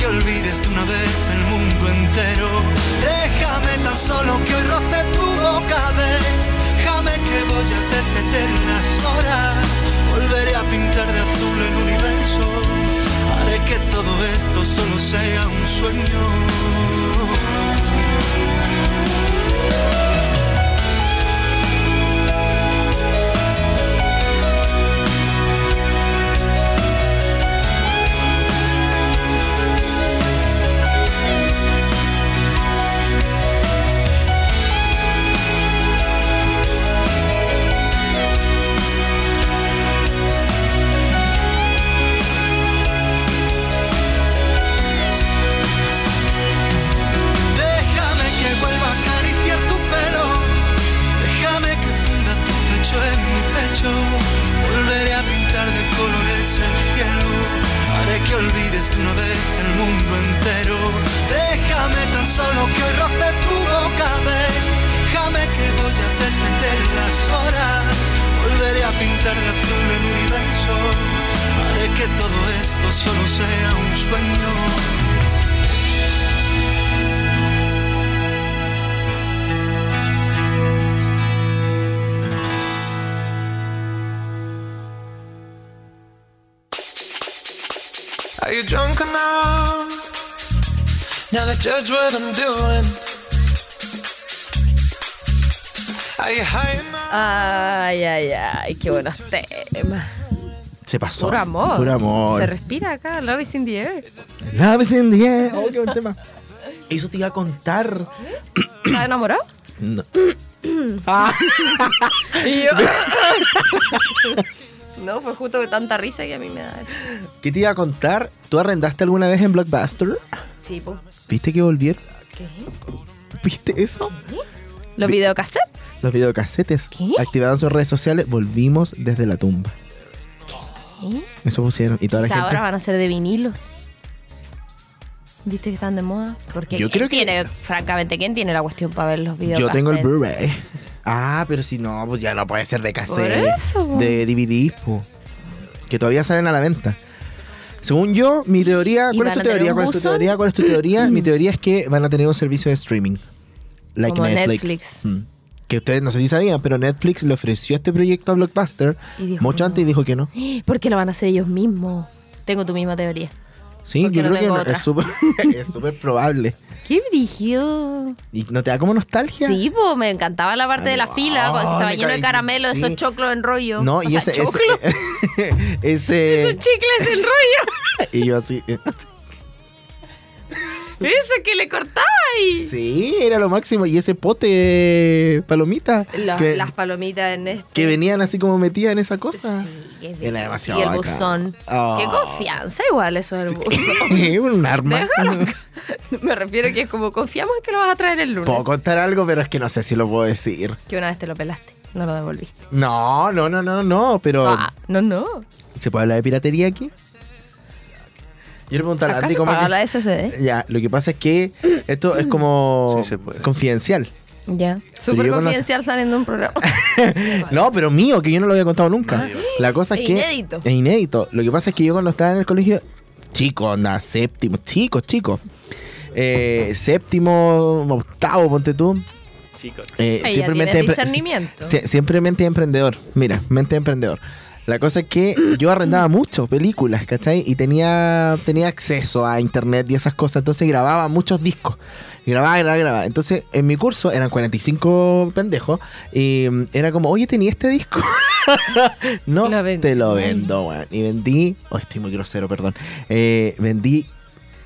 Olvides de una vez el mundo entero. Déjame tan solo que hoy roce tu boca. Déjame que voy a detener las horas. Volveré a pintar de azul el universo. Haré que todo esto solo sea un sueño. Now judge what I'm doing? Ay, ay, ay, qué buenos temas. Se pasó. Puro amor. Puro amor. Se respira acá, love is in the air. Love is in the air. Oh, qué buen tema. Eso te iba a contar. ¿Estás enamorado? No. Ah, [LAUGHS] Y yo. [LAUGHS] no, fue justo de tanta risa que a mí me da eso. ¿Qué te iba a contar? ¿Tú arrendaste alguna vez en Blockbuster? Sí, po. ¿Viste que volvieron? ¿Qué? ¿Viste eso? ¿Los videocassettes? Los videocasetes ¿Qué? activados en redes sociales, volvimos desde la tumba. Eso pusieron. Y toda la gente. ahora van a ser de vinilos. ¿Viste que están de moda? Porque Yo ¿quién creo que- tiene, francamente, ¿quién tiene la cuestión para ver los Yo videocassettes? tengo el Blu-ray. Ah, pero si no, pues ya no puede ser de cassette. eso. De DVD, po. Que todavía salen a la venta. Según yo, mi teoría. ¿Y ¿Cuál es tu teoría? ¿Cuál es tu teoría? ¿Cuál es tu teoría? mi teoría es que van a tener un servicio de streaming. Like Como Netflix. Netflix. Mm. Que ustedes no sé si sabían, pero Netflix le ofreció este proyecto a Blockbuster mucho antes y dijo que no. [GASPS] Porque lo van a hacer ellos mismos. Tengo tu misma teoría. Sí, Porque yo no creo que no- [LAUGHS] es súper probable. ¡Qué brígido! ¿Y no te da como nostalgia? Sí, pues me encantaba la parte de la fila, cuando estaba lleno de caramelo, sí. esos choclos en rollo. No, O y sea, ese, choclo, [LAUGHS] ese, ese [LAUGHS] esos chicles en rollo. [LAUGHS] y yo así, eh, Eso que le cortaba y... sí, era lo máximo y ese pote palomita Los- que, las palomitas en este. que venían así como metidas en esa cosa. Sí, qué Era demasiado Y el buzón. Oh. Qué confianza igual eso del buzón. [LAUGHS] un arma. [LAUGHS] Me refiero que es como confiamos en que lo vas a traer el lunes. Puedo contar algo, pero es que no sé si lo puedo decir. Que una vez te lo pelaste, no lo devolviste. No, no, no, no, no, pero Ah, no, no. ¿se puede hablar de piratería aquí? Yo le pregunto a la Andy paga que- la SSD. Ya, lo que pasa es que esto es como Sí se puede. confidencial. Ya. Súper confidencial saliendo de un programa. [LAUGHS] No, pero mío, que yo no lo había contado nunca. La cosa es Es que. inédito. Es inédito. Lo que pasa es que yo cuando estaba en el colegio, chico, anda, séptimo, chicos, chicos. Eh, séptimo, octavo, ponte tú. Chicos. Eh, siempre tiene mente siempre mente de emprendedor. Mira, mente de emprendedor. La cosa es que yo arrendaba mucho películas, ¿cachai? Y tenía, tenía acceso a internet y esas cosas. Entonces grababa muchos discos. Grababa, grababa, grababa. Entonces, en mi curso eran 45 pendejos. Y era como, oye, tenía este disco. [LAUGHS] no, Lo te lo vendo, weón. Y vendí, oh, estoy muy grosero, perdón. Eh, vendí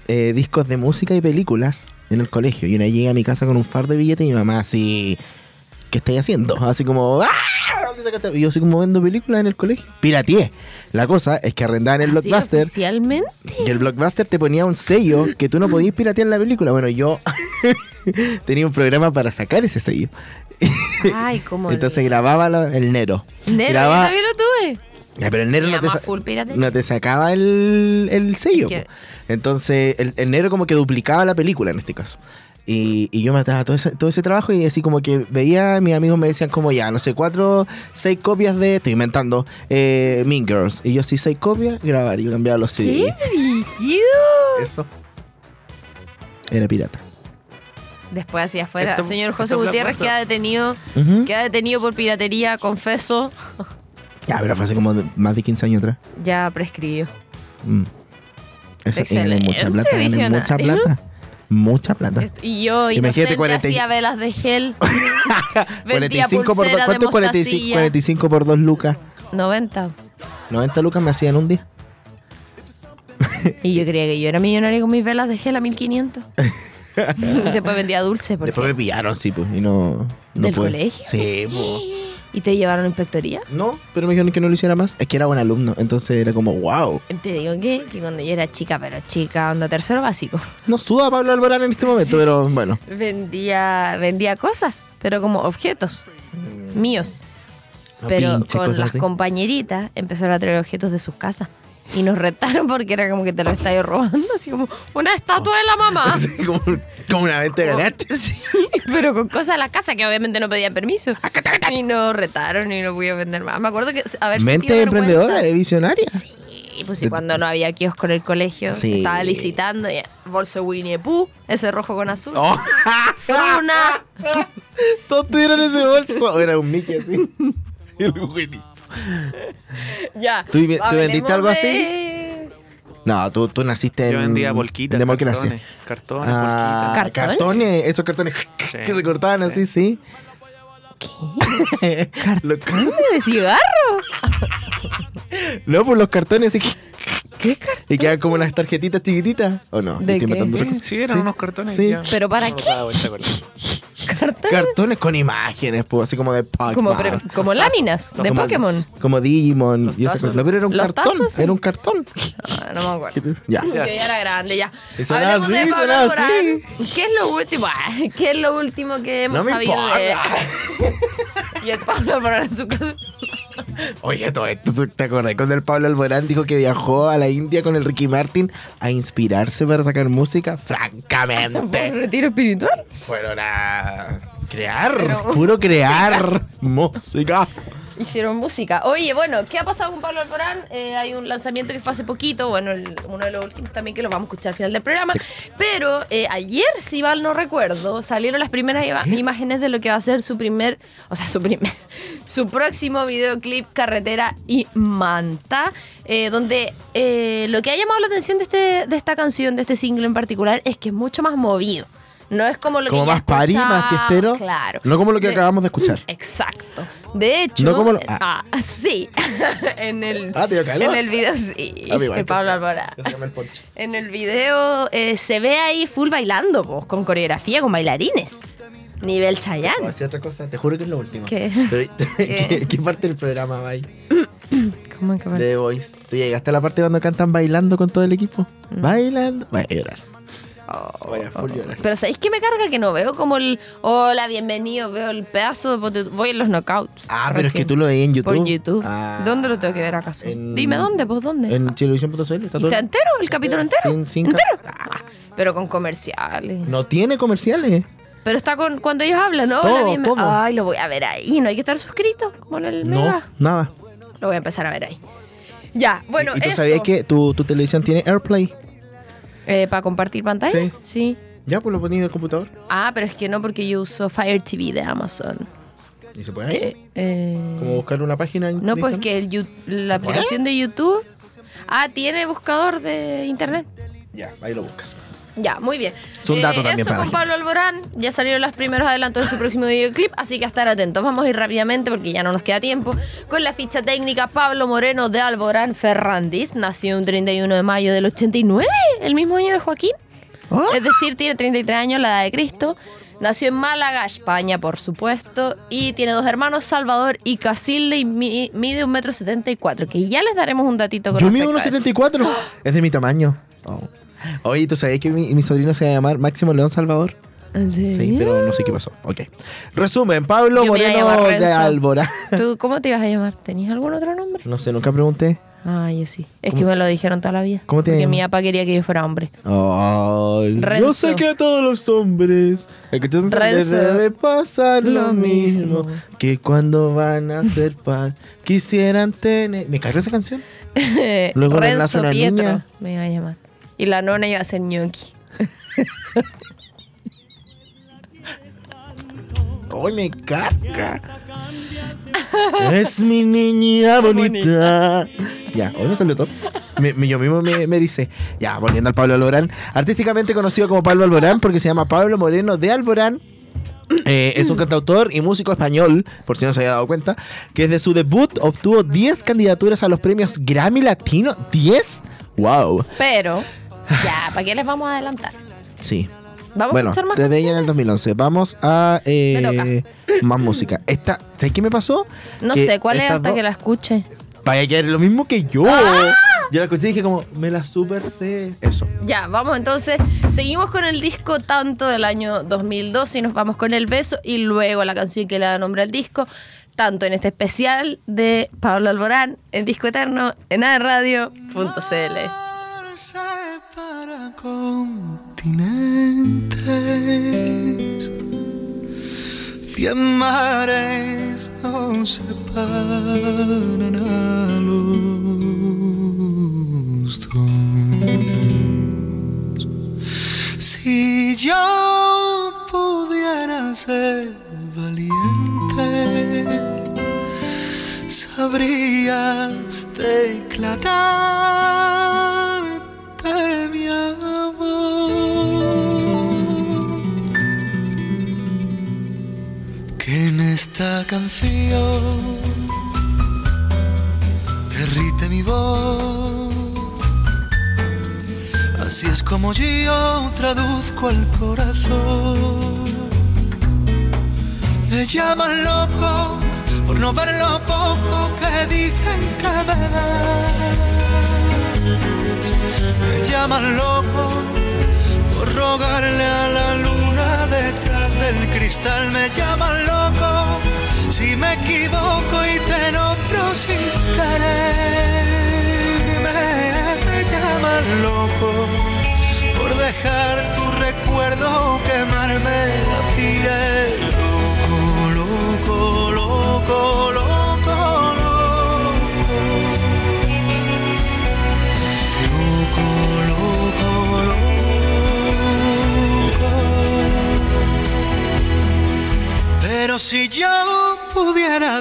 eh, discos de música y películas en el colegio. Y una llegué a mi casa con un far de billetes y mi mamá así, ¿qué estáis haciendo? Así como, ¡ah! Y yo así como vendo películas en el colegio. Pirateé. La cosa es que arrendaban el Así Blockbuster. oficialmente. Y el Blockbuster te ponía un sello que tú no podías piratear la película. Bueno, yo [LAUGHS] tenía un programa para sacar ese sello. Ay, [LAUGHS] como. Entonces grababa la- el Nero. Nero, grababa- yo también lo tuve. Ya, pero el Nero no te, no te sacaba el, el sello. Es que- po. Entonces, el, el Nero como que duplicaba la película en este caso. Y, y yo me daba todo ese, todo ese trabajo y así como que veía, mis amigos me decían como ya, no sé, cuatro, seis copias de, estoy inventando, eh, Mean Girls. Y yo sí, seis copias, grabar. Y yo cambiaba los CD. ¡Qué! Eso. Era pirata. Después hacia afuera, Esto- señor José Gutiérrez queda detenido, Ujú. queda detenido por piratería, confeso, Ya, pero fue hace como de- más de 15 años atrás. ya prescribió. Mm. Eso y gané mucha Excelente, plata, mucha plata. Mucha plata. Y yo, Imagínate, inocente, 40 y- hacía velas de gel, [LAUGHS] vendía 45 por, pulsera dos- de ¿Cuánto es 45, mostacilla. 45 por 2 lucas? 90. 90 lucas me hacían un día. Y yo creía que yo era millonario con mis velas de gel a 1500. [LAUGHS] Después vendía dulce. Porque... Después me pillaron, sí, pues, y no, no ¿Del pude. colegio? Sí, pues. ¿Y te llevaron a inspectoría? No, pero me dijeron que no lo hiciera más. Es que era buen alumno, entonces era como, wow. Te digo que, que cuando yo era chica, pero chica, onda tercero básico, No suda Pablo Alborán en este momento, pero bueno. vendía, vendía cosas, pero como objetos míos. No Pero con las así. compañeritas empezaron a traer objetos de sus casas. Y nos retaron porque era como que te lo estáis robando, así como una estatua de la mamá. [LAUGHS] Así como, como una venta de ganache. Sí, [LAUGHS] pero con cosas de la casa que obviamente no pedían permiso. Y nos retaron y no pude vender más. Me acuerdo que haber Mente emprendedora, de visionaria. Sí, pues sí, cuando no había kiosco en el colegio, Sí. estaba licitando, y bolso Winnie Pooh, ese rojo con azul. Oh. Fruna. [LAUGHS] Todos tuvieron ese bolso. Era un Mickey así. [LAUGHS] El buenito. ya. ¿Tú vendiste algo de- No, tú, tú naciste en. Yo vendía polquitas, En democracia. cartones, cartones, Ah, ¿Cartones? cartones, esos cartones [LAUGHS] Sí. que se cortaban así, sí. ¿Qué? los, ¿De cigarro? no, pues los cartones así. ¿Qué cartón? Y quedan como unas tarjetitas chiquititas. ¿O no? ¿De qué? Sí, eran unos cartones. Sí. ya. ¿Pero para No qué? Cartones con imágenes, pues, así como de Pokémon. Como, pre- como láminas de Como- Pokémon. Como Digimon. Los y esa tazos. cosa. No, pero era un Los cartón. tazos, sí. Era un cartón. Ah, no me acuerdo. [LAUGHS] Ya. Yo ya era grande, ya. Y sonaba Hablemos de así, Pablo sonaba Alborán. así. ¿Qué es lo último? Ah, ¿Qué es lo último que hemos No me sabido de importa. [LAUGHS] [LAUGHS] Y el Pablo Alborán en su casa. Oye, todo esto, ¿tú ¿te acordás? Cuando el Pablo Alborán dijo que viajó a la India con el Ricky Martin a inspirarse para sacar música? ¿Un Francamente. retiro espiritual? Fueron a crear, Pero- puro crear [LAUGHS] música. Hicieron música. Oye, bueno, ¿qué ha pasado con Pablo Alborán? Eh, hay un lanzamiento que fue hace poquito, bueno, el- uno de los últimos también que lo vamos a escuchar al final del programa. Pero eh, ayer, si mal no recuerdo, salieron las primeras imágenes de lo que va a ser su primer, o sea, su primer, [LAUGHS] su próximo videoclip Carretera y Manta, eh, donde eh, lo que ha llamado la atención de, este, de esta canción, de este single en particular, es que es mucho más movido. No es como lo Como que ya más party, más fiestero. Claro. No como lo que De- acabamos de escuchar. Exacto. De hecho, No como lo- ah. sí, [LAUGHS] en el Ah, calor. en el video sí, A mí igual, de Pablo ponche. En el video eh, se ve ahí full bailando, pues, con coreografía, con bailarines. Nivel Chayanne. decir otra cosa, te juro que es lo último. ¿Qué? Pero, [LAUGHS] [LAUGHS] ¿qué, qué parte del programa va ahí? [COUGHS] ¿Cómo que De The Voice. ¿Tú llegaste a la parte cuando cantan bailando con todo el equipo? Bailando. Vaya a llorar. Vaya, full llorar. Pero ¿sabéis que me carga que no veo como el hola, bienvenido, veo el pedazo, de- voy en los knockouts. Ah, pero es que tú lo veías en YouTube. Por YouTube. Ah. ¿Dónde lo tengo que ver acaso? En- Dime dónde, pues dónde. En televisión.cl. Está ¿Y todo. ¿Está entero? ¿El capítulo entero? Sin- sin ¿Entero? cap- Ah, pero con comerciales. No tiene comerciales. Pero está con cuando ellos hablan, ¿no? Todo, Hola, todo. Ay, lo voy a ver ahí. No hay que estar suscrito como en el No, Mega. nada. Lo voy a empezar a ver ahí. Ya, bueno, ¿Y tú eso. sabías que tu, tu televisión tiene AirPlay? Eh, ¿Para compartir pantalla? Sí. Ya, pues lo poní en el computador. Ah, pero es que no, porque yo uso Fire TV de Amazon. ¿Y se puede ahí? Eh, Como buscar una página en no, pues que el la aplicación de YouTube. Ah, tiene buscador de internet. Ya, ahí lo buscas. Ya, muy bien. Es un dato también Eso para con Pablo Alborán. Ya salieron los primeros adelantos de su próximo videoclip, así que a estar atentos. Vamos a ir rápidamente porque ya no nos queda tiempo. Con la ficha técnica, Pablo Moreno de Alborán Ferrandiz nació un 31 de mayo del 89, el mismo año de Joaquín. ¿Ah? Es decir, tiene 33 años, la edad de Cristo. Nació en Málaga, España, por supuesto. Y tiene dos hermanos, Salvador y Casilde, y mi- mide un metro setenta que ya les daremos un datito con Yo mido respecto a eso. 1,74. [GASPS] Es de mi tamaño. Oh. Oye, ¿tú sabías que mi, mi sobrino se va a llamar Máximo León Salvador? ¿En Sí, serio? pero no sé qué pasó. Ok. Resumen, Pablo Yo Moreno de. Alborán. ¿Tú cómo te ibas a llamar? ¿Tenías algún otro nombre? No sé, nunca pregunté. Ah, yo sí. Es que me lo dijeron toda la vida. ¿Cómo te Porque llamas? mi papá quería que yo fuera hombre. Ay, yo sé que a todos los hombres les debe pasar lo, Lo mismo, mismo. que cuando van a ser pan quisieran tener. ¿Me carga esa canción? [LAUGHS] Luego Renzo una Pietro niña. me iba a llamar. Y la nona iba a ser ñoqui. ¡Ay, me carga! es mi niña bonita. Ya, hoy me salió top. Me- me- yo mismo me, me dice, ya, volviendo al Pablo Alborán. Artísticamente conocido como Pablo Alborán porque se llama Pablo Moreno de Alborán. Eh, es un cantautor y músico español, por si no se había dado cuenta, que desde su debut obtuvo 10 candidaturas a los premios Grammy Latino. ¿10? ¡Wow! Pero, ya, ¿para qué les vamos a adelantar? Sí. Vamos bueno, a escuchar más desde ella en el canciones? 2011. Vamos a eh, más música. Esta, ¿Sabes qué me pasó? No Que sé, ¿cuál es hasta dos- que la escuche? Vaya, era lo mismo que yo. ¡Ah! Yo la escuché y dije como, me la super sé. Eso. Ya, vamos entonces. Seguimos con el disco tanto del año 2012 y nos vamos con El Beso y luego la canción que le da nombre al disco. tanto en este especial de Pablo Alborán, en Disco Eterno, en aerradio.cl. separa continentes, cien mares nos separan a los dos. Si yo pudiera ser valiente, sabría declararte esta canción derrite mi voz. Así es como yo traduzco al corazón. Me llaman loco por no ver lo poco que dicen que me das. Me llaman loco por rogarle a la luna del cristal. Me llaman loco si me equivoco y te nombro sin querer. Me, llaman loco por dejar tu recuerdo quemarme la piel. Loco,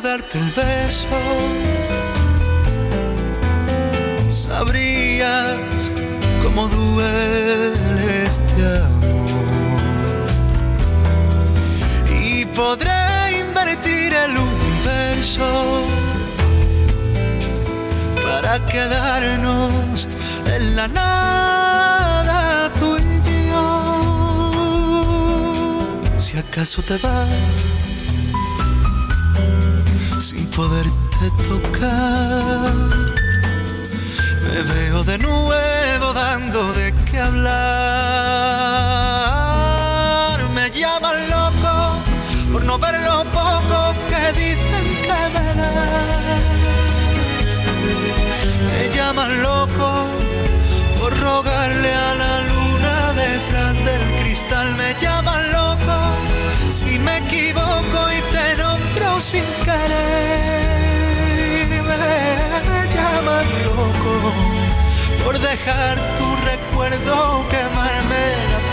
darte beso, sabrías cómo duele este amor. Y podré invertir el universo para quedarnos en la nada tú y yo. Si acaso te vas poderte tocar. Me veo de nuevo dando de qué hablar. Me llaman loco por no ver lo poco que dicen que me das. Me llaman loco por rogarle a la luna detrás del cristal. Me llaman loco si me equivoco y te sin querer. Me llaman loco por dejar tu recuerdo quemarme la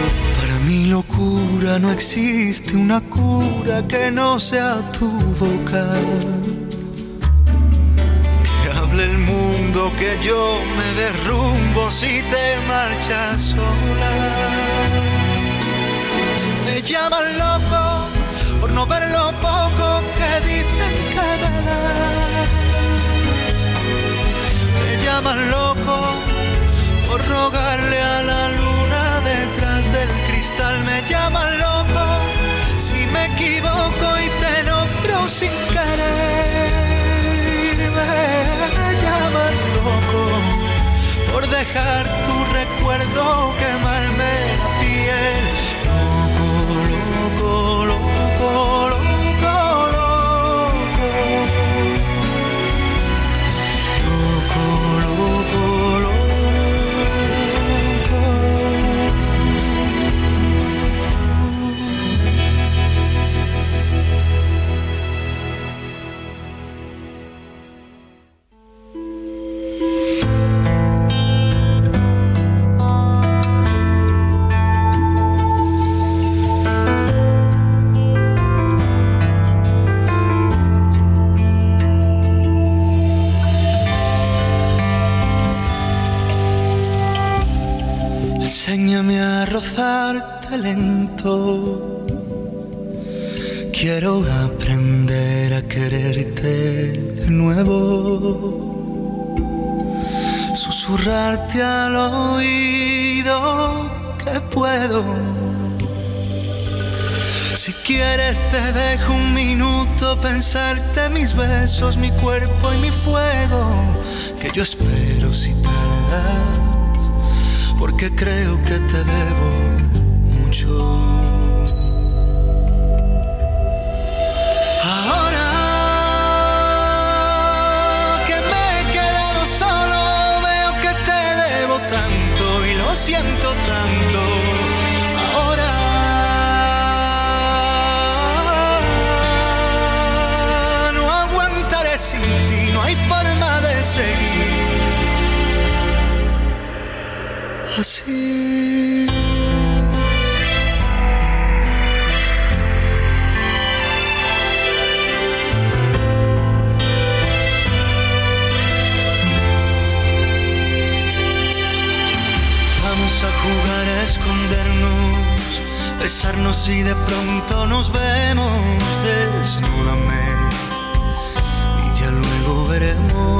Para mi locura no existe una cura que no sea tu boca. Que hable el mundo que yo me derrumbo si te marchas sola. Me llaman loco por no ver lo poco que dicen que me das. Me llaman loco por rogarle a la luna detrás del cristal. Me llaman loco si me equivoco y te nombro sin querer. Me llaman loco por dejar tu recuerdo quemarme la piel. Enséñame a rozarte lento. Quiero aprender a quererte de nuevo. Susurrarte al oído que puedo Si quieres te dejo un minuto pensarte mis besos, mi cuerpo y mi fuego, que yo espero si tardas, porque creo que te debo mucho. Ahora que me he quedado solo, veo que te debo tanto y lo siento tanto. Vamos a jugar a escondernos, besarnos y de pronto nos vemos. Desnúdame y ya luego veremos.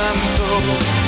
tanto.